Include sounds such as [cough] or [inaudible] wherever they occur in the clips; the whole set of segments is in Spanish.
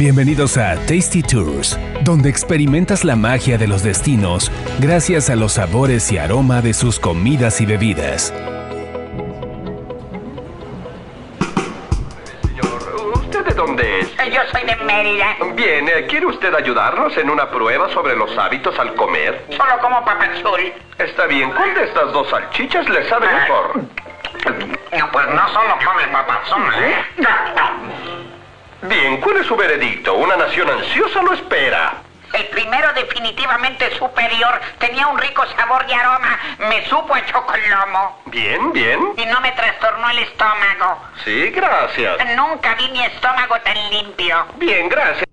Bienvenidos a Tasty Tours, donde experimentas la magia de los destinos gracias a los sabores y aroma de sus comidas y bebidas. Señor, ¿usted de dónde es? Yo soy de Mérida. Bien, eh, ¿quiere usted ayudarnos en una prueba sobre los hábitos al comer? Solo como papazul. Está bien, ¿cuál de estas dos salchichas le sabe mejor? No, pues no solo come papazul, ¿eh? ¿Cuál es su veredicto? Una nación ansiosa lo espera. El primero definitivamente superior. Tenía un rico sabor y aroma. Me supo a chocolomo. Bien, bien. Y no me trastornó el estómago. Sí, gracias. Nunca vi mi estómago tan limpio. Bien, gracias.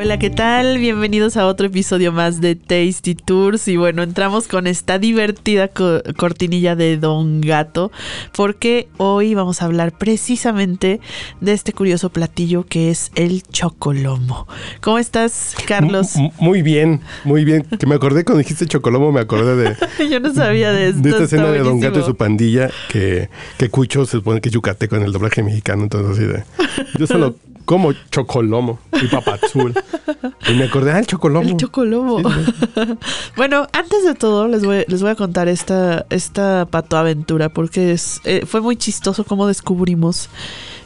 Hola, ¿qué tal? Bienvenidos a otro episodio más de Tasty Tours. Y bueno, entramos con esta divertida co- cortinilla de Don Gato, porque hoy vamos a hablar precisamente de este curioso platillo que es el chocolomo. ¿Cómo estás, Carlos? M- Muy bien, muy bien. Que me acordé cuando dijiste Chocolomo, me acordé de, [laughs] Yo no sabía de esto. de esta escena de Don. Gato y su pandilla, que, que Cucho se supone que es yucateco en el doblaje mexicano, entonces así de... Yo solo como Chocolomo y Papazul. Y me acordé, ah, el Chocolomo. El chocolomo. [laughs] bueno, antes de todo les voy, les voy a contar esta, esta patoaventura porque es, eh, fue muy chistoso cómo descubrimos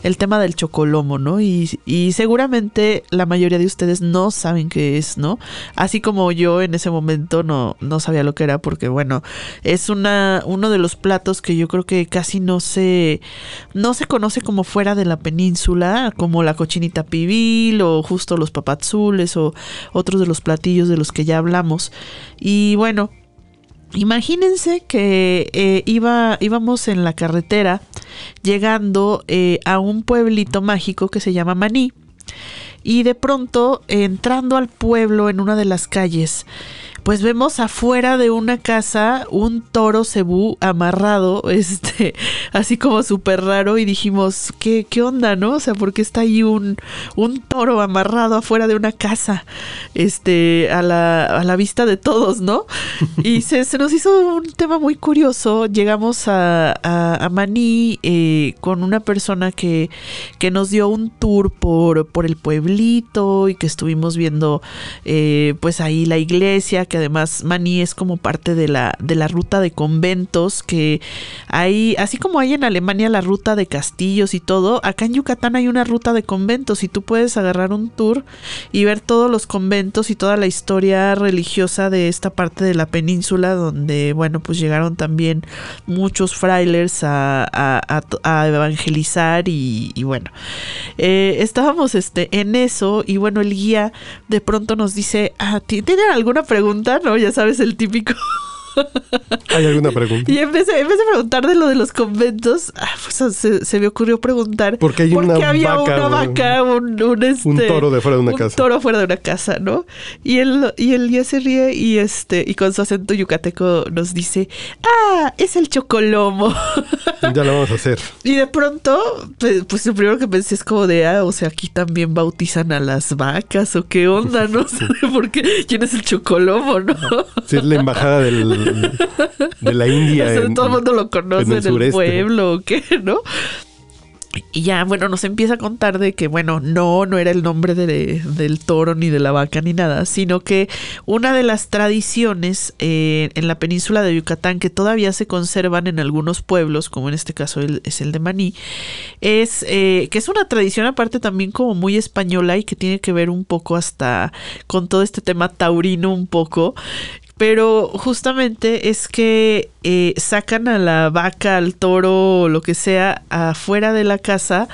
el tema del chocolomo, ¿no? Y, y seguramente la mayoría de ustedes no saben qué es, ¿no? Así como yo en ese momento no, no sabía lo que era porque, bueno, es una, uno de los platos que yo creo que casi no se, no se conoce como fuera de la península, como la cochinita pibil o justo los papazules o otros de los platillos de los que ya hablamos. Y bueno, Imagínense que eh, iba, íbamos en la carretera llegando eh, a un pueblito mágico que se llama Maní. Y de pronto, entrando al pueblo en una de las calles, pues vemos afuera de una casa un toro cebú amarrado, [laughs] este, así como súper raro, y dijimos, ¿qué, ¿qué onda, no? O sea, ¿por qué está ahí un, un toro amarrado afuera de una casa? Este, a la, a la vista de todos, ¿no? [laughs] Y se, se nos hizo un tema muy curioso. Llegamos a, a, a Maní eh, con una persona que, que nos dio un tour por, por el y que estuvimos viendo eh, pues ahí la iglesia, que además Maní es como parte de la, de la ruta de conventos, que hay, así como hay en Alemania la ruta de castillos y todo, acá en Yucatán hay una ruta de conventos y tú puedes agarrar un tour y ver todos los conventos y toda la historia religiosa de esta parte de la península donde, bueno, pues llegaron también muchos frailers a, evangelizar y, y bueno, eh, estábamos este, en eso y bueno, el guía de pronto nos dice, ah, ¿ti- ¿tienen alguna pregunta? No, ya sabes, el típico. ¿Hay alguna pregunta? Y en vez, de, en vez de preguntar de lo de los conventos, ah, pues, se, se me ocurrió preguntar Porque hay una qué había vaca, una vaca, un, un, este, Un toro de fuera de una un casa. toro fuera de una casa, ¿no? Y él, y él ya se ríe y este, y con su acento yucateco nos dice, ah, es el chocolomo. Ya lo vamos a hacer. [laughs] y de pronto, pues, pues lo primero que pensé es como de, ah, o sea, aquí también bautizan a las vacas o qué onda, no [laughs] sé por qué, quién es el chocolomo, ¿no? Sí, es la embajada del, de la India. O sea, en- todo el mundo lo conoce en en el, pueblo o qué, ¿no? Y ya, bueno, nos empieza a contar de que, bueno, no, no era el nombre de- del toro ni de la vaca ni nada, sino que una de las tradiciones eh, en la península de Yucatán que todavía se conservan en algunos pueblos, como en este caso el- es el de Maní, es eh, que es una tradición aparte también como muy española y que tiene que ver un poco hasta con todo este tema taurino un poco, pero justamente es que eh, sacan a la vaca, al toro o lo que sea afuera de la casa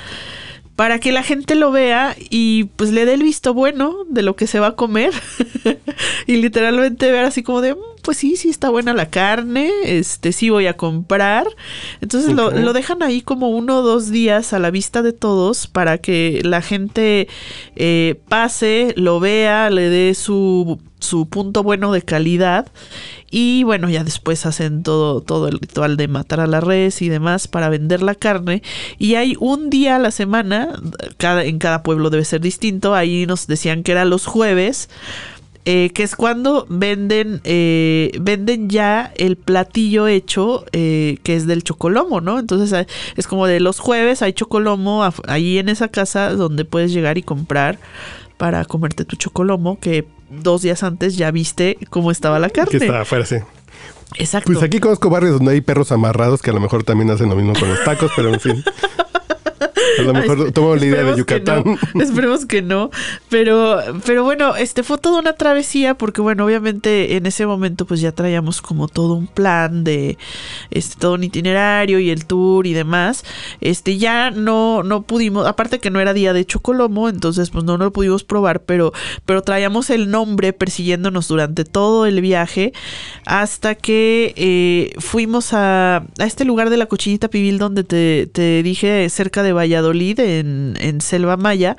para que la gente lo vea y pues le dé el visto bueno de lo que se va a comer [laughs] y literalmente ver así como de "Mm, pues sí, sí está buena la carne, este sí voy a comprar. Entonces lo, lo dejan ahí como uno o dos días a la vista de todos para que la gente eh, pase, lo vea, le dé su, su punto bueno de calidad y bueno, ya después hacen todo, todo el ritual de matar a la res y demás para vender la carne. Y hay un día a la semana, cada, en cada pueblo debe ser distinto. Ahí nos decían que era los jueves. Eh, que es cuando venden, eh, venden ya el platillo hecho, eh, que es del chocolomo, ¿no? Entonces eh, es como de los jueves hay chocolomo ahí en esa casa donde puedes llegar y comprar para comerte tu chocolomo, que dos días antes ya viste cómo estaba la carne. Que está afuera, sí. Exacto. Pues aquí conozco barrios donde hay perros amarrados que a lo mejor también hacen lo mismo con los tacos, pero en fin. [laughs] A lo mejor Ay, tomo la idea de que Yucatán. no, [laughs] esperemos que no. Pero, pero bueno, este fue toda una travesía porque, bueno, obviamente en ese momento pues ya traíamos como todo un plan de este todo un itinerario y el tour y demás. Este ya no, no pudimos, aparte que no era día de Chocolomo, entonces pues no, no lo pudimos probar, pero, pero traíamos el nombre persiguiéndonos durante todo el viaje hasta que eh, fuimos a, a este lugar de la cochinita pibil donde te, te dije cerca de Valladolid en, en Selva Maya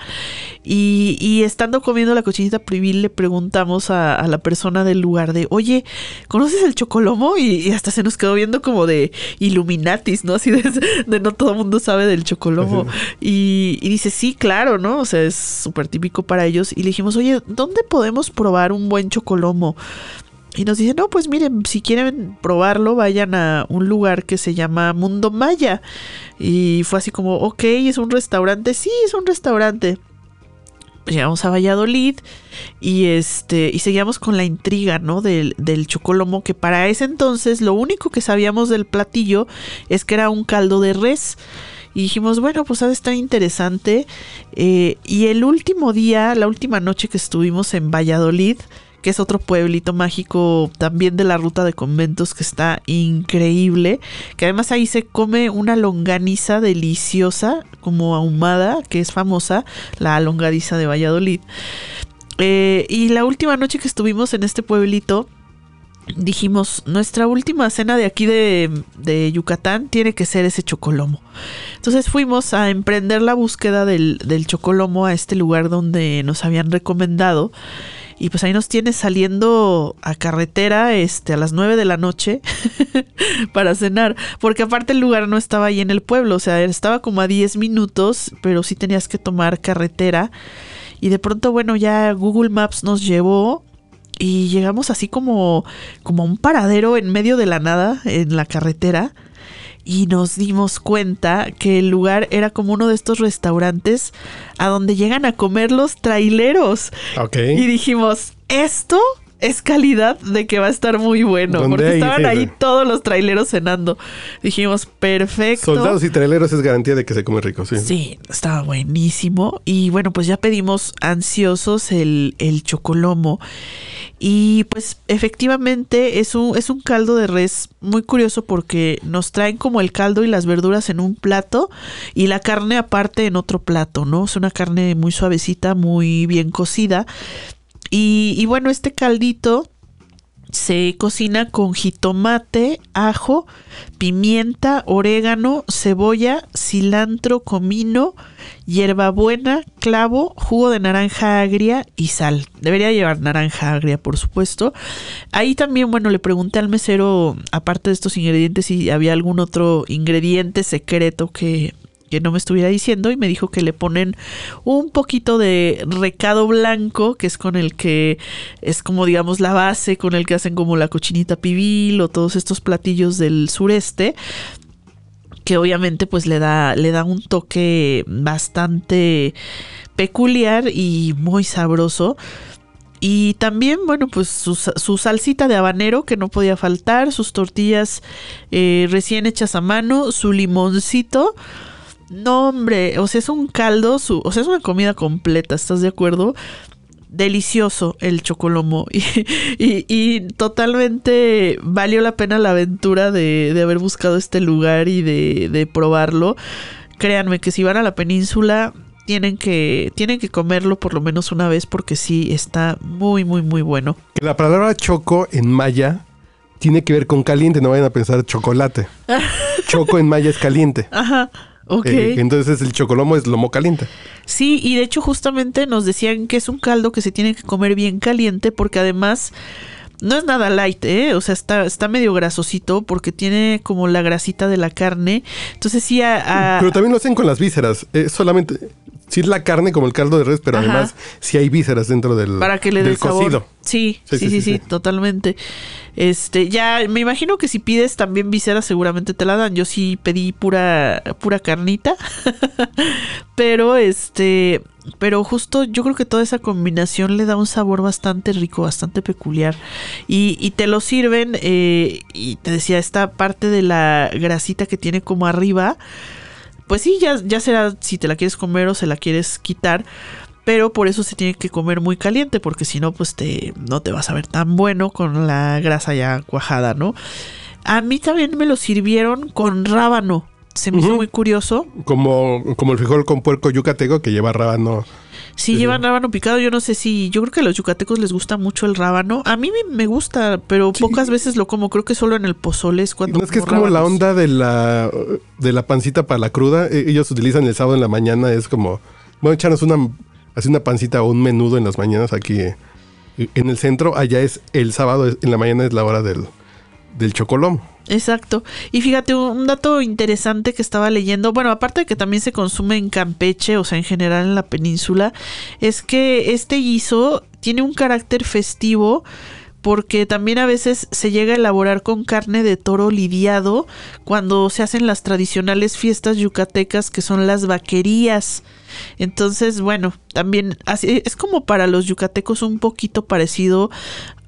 y, y estando comiendo la cochinita pibil le preguntamos a, a la persona del lugar de oye ¿conoces el chocolomo? Y, y hasta se nos quedó viendo como de Illuminatis ¿no? Así de, de no todo el mundo sabe del chocolomo y, y dice sí claro ¿no? O sea es súper típico para ellos y le dijimos oye ¿dónde podemos probar un buen chocolomo? Y nos dicen, no, pues miren, si quieren probarlo, vayan a un lugar que se llama Mundo Maya. Y fue así como, ok, es un restaurante. Sí, es un restaurante. Llegamos a Valladolid y este y seguíamos con la intriga, ¿no? Del, del chocolomo, que para ese entonces lo único que sabíamos del platillo es que era un caldo de res. Y dijimos, bueno, pues ha de estar interesante. Eh, y el último día, la última noche que estuvimos en Valladolid, que es otro pueblito mágico también de la ruta de conventos que está increíble, que además ahí se come una longaniza deliciosa, como ahumada, que es famosa, la longaniza de Valladolid. Eh, y la última noche que estuvimos en este pueblito, dijimos, nuestra última cena de aquí de, de Yucatán tiene que ser ese chocolomo. Entonces fuimos a emprender la búsqueda del, del chocolomo a este lugar donde nos habían recomendado. Y pues ahí nos tiene saliendo a carretera este, a las 9 de la noche [laughs] para cenar. Porque aparte el lugar no estaba ahí en el pueblo. O sea, estaba como a 10 minutos, pero sí tenías que tomar carretera. Y de pronto, bueno, ya Google Maps nos llevó y llegamos así como, como a un paradero en medio de la nada en la carretera y nos dimos cuenta que el lugar era como uno de estos restaurantes a donde llegan a comer los traileros. Ok. Y dijimos, esto es calidad de que va a estar muy bueno. ¿Dónde Porque hay? estaban Sí, ahí sí. todos los traileros cenando. Dijimos, perfecto. Soldados y traileros es garantía de que se come rico, sí. Sí, estaba buenísimo. Y bueno, pues ya pedimos ansiosos el, el chocolomo. Y pues efectivamente es un, es un caldo de res muy curioso porque nos traen como el caldo y las verduras en un plato y la carne aparte en otro plato, ¿no? Es una carne muy suavecita, muy bien cocida. Y, bueno, este caldito se cocina con jitomate, ajo, pimienta, orégano, cebolla, cilantro, comino, hierbabuena, clavo, jugo de naranja agria y sal. Debería llevar naranja agria, por supuesto. Ahí también, bueno, le pregunté al mesero, aparte de estos ingredientes, si había algún otro ingrediente secreto que que no me estuviera diciendo y me dijo que le ponen un poquito de recado blanco, que es con el que es como digamos la base con el que hacen como la cochinita pibil o todos estos platillos del sureste que obviamente pues le da le da un toque bastante peculiar y muy sabroso. Y también, bueno, pues su, sa- su salsita de habanero que no podía faltar, sus tortillas eh, recién hechas a mano, su limoncito. No, hombre, o sea, es un caldo, su, o sea, es una comida completa, ¿estás de acuerdo? Delicioso el chocolomo [laughs] y, y- y totalmente valió la pena la aventura de, de haber buscado este lugar y de, de probarlo. Créanme que si van a la península tienen que, tienen que comerlo por lo menos una vez porque sí está muy, muy, muy bueno. Que la palabra choco en maya tiene que ver con caliente, no vayan a pensar chocolate. [laughs] Choco en maya es caliente. Ajá, ok. Eh, entonces el chocolomo es lomo caliente. Sí, y de hecho justamente nos decían que es un caldo que se tiene que comer bien caliente porque además no es nada light, ¿eh? O sea, está, está medio grasosito porque tiene como la grasita de la carne. Entonces sí, a- a- Pero también lo hacen con las vísceras. Eh, solamente sí es la carne como el caldo de res, pero Ajá. además sí hay vísceras dentro del, para que le dé sabor. cocido. Sí, sí, sí, sí, totalmente. Este, ya me imagino que si pides también visera seguramente te la dan. Yo sí pedí pura pura carnita. [laughs] pero este, pero justo yo creo que toda esa combinación le da un sabor bastante rico, bastante peculiar. Y, y te lo sirven eh, y te decía esta parte de la grasita que tiene como arriba. Pues sí, ya, ya será si te la quieres comer o se la quieres quitar pero por eso se tiene que comer muy caliente porque si no pues te no te vas a ver tan bueno con la grasa ya cuajada, ¿no? A mí también me lo sirvieron con rábano. Se me hizo muy curioso. Como, como el frijol con puerco yucateco que lleva rábano. Sí, llevan rábano picado, yo no sé si. Yo creo que a los yucatecos les gusta mucho el rábano. A mí me- gusta, pero Sí. pocas veces lo como. Creo que solo en el pozole es cuando. No es que es como la onda de la, de la pancita para la cruda. E- Ellos utilizan el sábado en la mañana. Es como, bueno, echarnos una, así una pancita o un menudo en las mañanas aquí eh, en el centro. Allá es el sábado, en la mañana es la hora del, del chocolomo. Exacto. Y fíjate, un dato interesante que estaba leyendo, bueno, aparte de que también se consume en Campeche, o sea, en general en la península, es que este guiso tiene un carácter festivo porque también a veces se llega a elaborar con carne de toro lidiado cuando se hacen las tradicionales fiestas yucatecas que son las vaquerías. Entonces, bueno, también así es como para los yucatecos un poquito parecido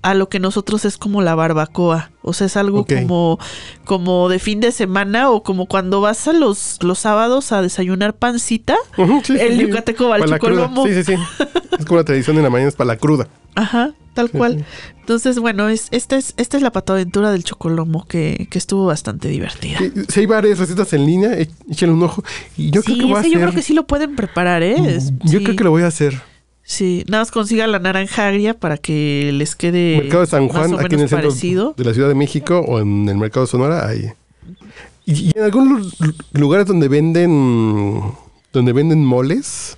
a lo que nosotros es como la barbacoa. O sea, es algo como, como de fin de semana o como cuando vas a los, los sábados a desayunar pancita. Sí, sí, el sí. yucateco va al cruda. chocolomo. Sí, sí, sí. [laughs] Es como la tradición en la mañana es para la cruda. Ajá, tal cual. Entonces, bueno, es, esta, es, esta es la pataventura del chocolomo que, que estuvo bastante divertida. Sí, sí hay varias recetas en línea, e- échale un ojo. Y yo creo que voy a hacer. yo creo que sí lo pueden preparar, ¿eh? Es- Yo sí, creo que lo voy a hacer. Sí, nada más consiga la naranja agria para que les quede Mercado de San Juan, aquí en el centro parecido. de la Ciudad de México o en el Mercado de Sonora, hay. Y, y en algunos lu- lugares donde venden donde venden moles,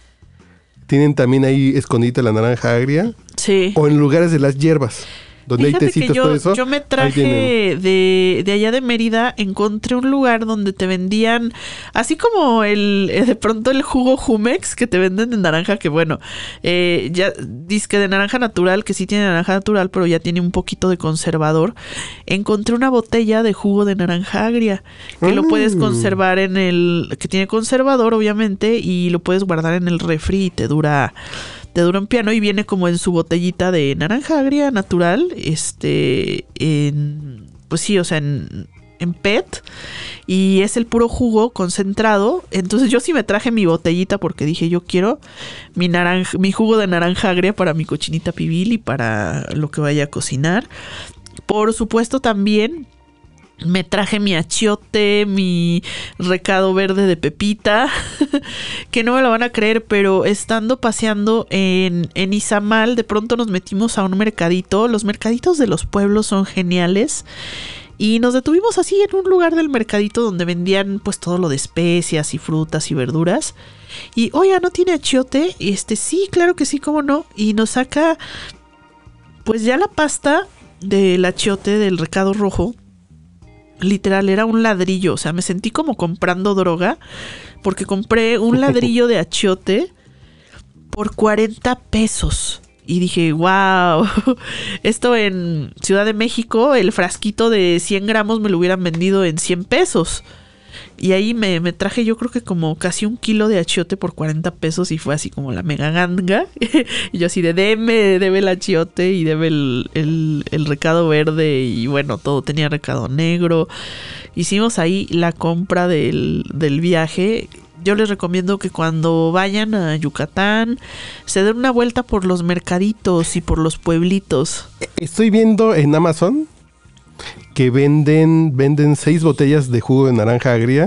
tienen también ahí escondida la naranja agria. Sí. O en lugares de las hierbas, donde Fíjate hay que yo, todo eso. yo me traje de, de allá de Mérida, encontré un lugar donde te vendían, así como el eh, de pronto el jugo Jumex que te venden de naranja, que bueno, eh, ya que de naranja natural, que sí tiene naranja natural, pero ya tiene un poquito de conservador. Encontré una botella de jugo de naranja agria, que lo puedes Mm. conservar en el, que tiene conservador obviamente, y lo puedes guardar en el refri y te dura te dura un piano y viene como en su botellita de naranja agria natural, este, en, pues sí, o sea, en, en PET y es el puro jugo concentrado. Entonces yo sí me traje mi botellita porque dije yo quiero mi mi jugo de naranja agria para mi cochinita pibil y para lo que vaya a cocinar. Por supuesto también me traje mi achiote, mi recado verde de pepita, [laughs] que no me lo van a creer, pero estando paseando en, en Izamal, de pronto nos metimos a un mercadito. Los mercaditos de los pueblos son geniales. Y nos detuvimos así en un lugar del mercadito donde vendían pues todo lo de especias y frutas y verduras. Y oiga, ¿no tiene achiote? Y este, sí, claro que sí, cómo no. Y nos saca pues ya la pasta del achiote del recado rojo literal era un ladrillo, o sea, me sentí como comprando droga porque compré un [laughs] ladrillo de achiote por 40 pesos. Y dije, wow, [laughs] esto en Ciudad de México, el frasquito de 100 gramos me lo hubieran vendido en 100 pesos. Y ahí me, me traje yo creo que como casi un kilo de achiote por 40 pesos y fue así como la mega ganga. [laughs] y yo así de deme, debe el achiote y debe el, el, el recado verde y bueno, todo tenía recado negro. Hicimos ahí la compra del, del viaje. Yo les recomiendo que cuando vayan a Yucatán se den una vuelta por los mercaditos y por los pueblitos. Estoy viendo en Amazon que venden venden seis botellas de jugo de naranja agria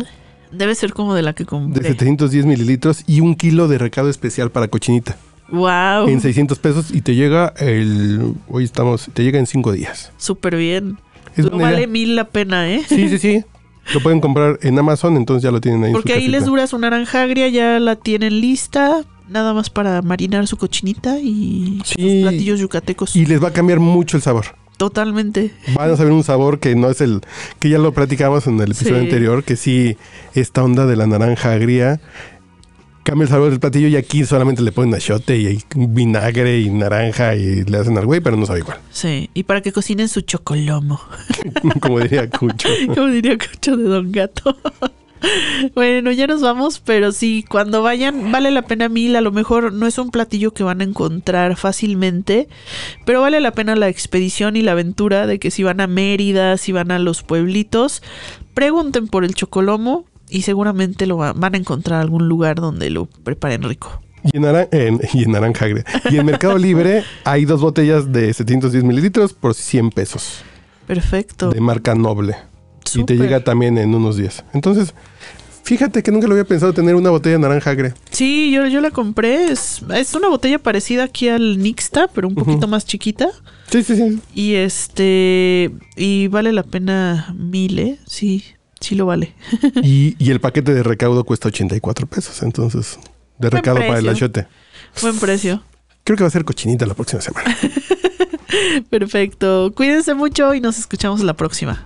Debe ser como de la que de compré. 710 mililitros y un kilo de recado especial para cochinita Wow. en 600 pesos y te llega el hoy estamos te llega en cinco días. Súper bien. Es No vale idea. mil la pena, ¿eh? Sí, sí, sí. [laughs] Lo pueden comprar en Amazon, entonces ya lo tienen ahí. en su Porque ahí les dura su naranja agria, ya la tienen lista. Nada más para marinar su cochinita y Sí. sus platillos yucatecos. Y les va a cambiar mucho el sabor. Totalmente. Van a saber un sabor que no es el que ya lo platicamos en el episodio Sí. anterior, que sí, esta onda de la naranja agria cambia el sabor del platillo y aquí solamente le ponen achote y vinagre y naranja y le hacen al güey, pero no sabe igual. Sí, y para que cocinen su chocolomo. [laughs] Como diría Cucho. [laughs] Como diría Cucho de Don Gato. [laughs] Bueno, ya nos vamos, pero sí, cuando vayan, vale la pena mil. A lo mejor no es un platillo que van a encontrar fácilmente, pero vale la pena la expedición y la aventura de que si van a Mérida, si van a los pueblitos, pregunten por el chocolomo y seguramente lo va- van a encontrar algún lugar donde lo preparen rico. Y en, naran- en- y en naranja. Y en Mercado Libre [laughs] hay dos botellas de 710 mililitros por 100 pesos. Perfecto. De marca noble. Y te llega también en unos días. Entonces, fíjate que nunca lo había pensado tener una botella de naranja agria. Sí, yo, yo la compré. Es, es una botella parecida aquí al Nixta, pero un poquito más chiquita. Sí, sí, sí. Y este. Y vale la pena mil, ¿eh? Sí, sí lo vale. [laughs] Y, y el paquete de recaudo cuesta 84 pesos. Entonces, de Buen recaudo para el achote. Buen precio. Creo que va a ser cochinita la próxima semana. [laughs] Perfecto. Cuídense mucho y nos escuchamos la próxima.